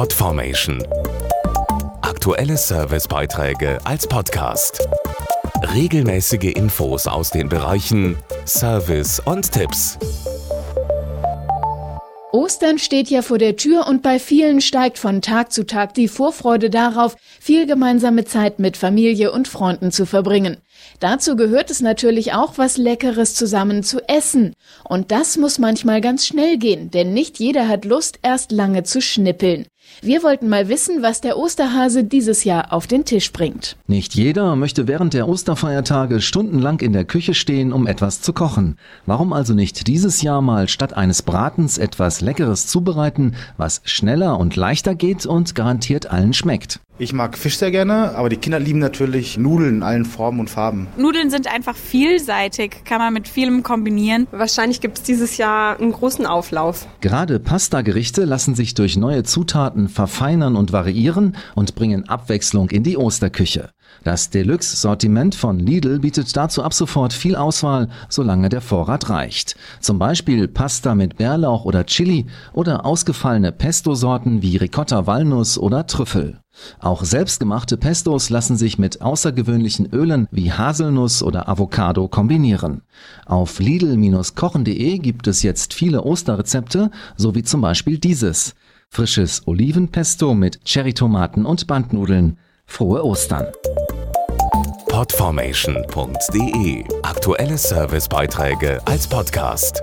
Podformation. Aktuelle Servicebeiträge als Podcast. Regelmäßige Infos aus den Bereichen Service und Tipps. Ostern steht ja vor der Tür und bei vielen steigt von Tag zu Tag die Vorfreude darauf, viel gemeinsame Zeit mit Familie und Freunden zu verbringen. Dazu gehört es natürlich auch, was Leckeres zusammen zu essen. Und das muss manchmal ganz schnell gehen, denn nicht jeder hat Lust, erst lange zu schnippeln. Wir wollten mal wissen, was der Osterhase dieses Jahr auf den Tisch bringt. Nicht jeder möchte während der Osterfeiertage stundenlang in der Küche stehen, um etwas zu kochen. Warum also nicht dieses Jahr mal statt eines Bratens etwas Leckeres zubereiten, was schneller und leichter geht und garantiert allen schmeckt? Ich mag Fisch sehr gerne, aber die Kinder lieben natürlich Nudeln in allen Formen und Farben. Nudeln sind einfach vielseitig, kann man mit vielem kombinieren. Wahrscheinlich gibt es dieses Jahr einen großen Auflauf. Gerade Pasta-Gerichte lassen sich durch neue Zutaten verfeinern und variieren und bringen Abwechslung in die Osterküche. Das Deluxe-Sortiment von Lidl bietet dazu ab sofort viel Auswahl, solange der Vorrat reicht. Zum Beispiel Pasta mit Bärlauch oder Chili oder ausgefallene Pesto-Sorten wie Ricotta Walnuss oder Trüffel. Auch selbstgemachte Pestos lassen sich mit außergewöhnlichen Ölen wie Haselnuss oder Avocado kombinieren. Auf lidl-kochen.de gibt es jetzt viele Osterrezepte, so wie zum Beispiel dieses. Frisches Olivenpesto mit Cherrytomaten und Bandnudeln. Frohe Ostern! Podformation.de Aktuelle Servicebeiträge als Podcast.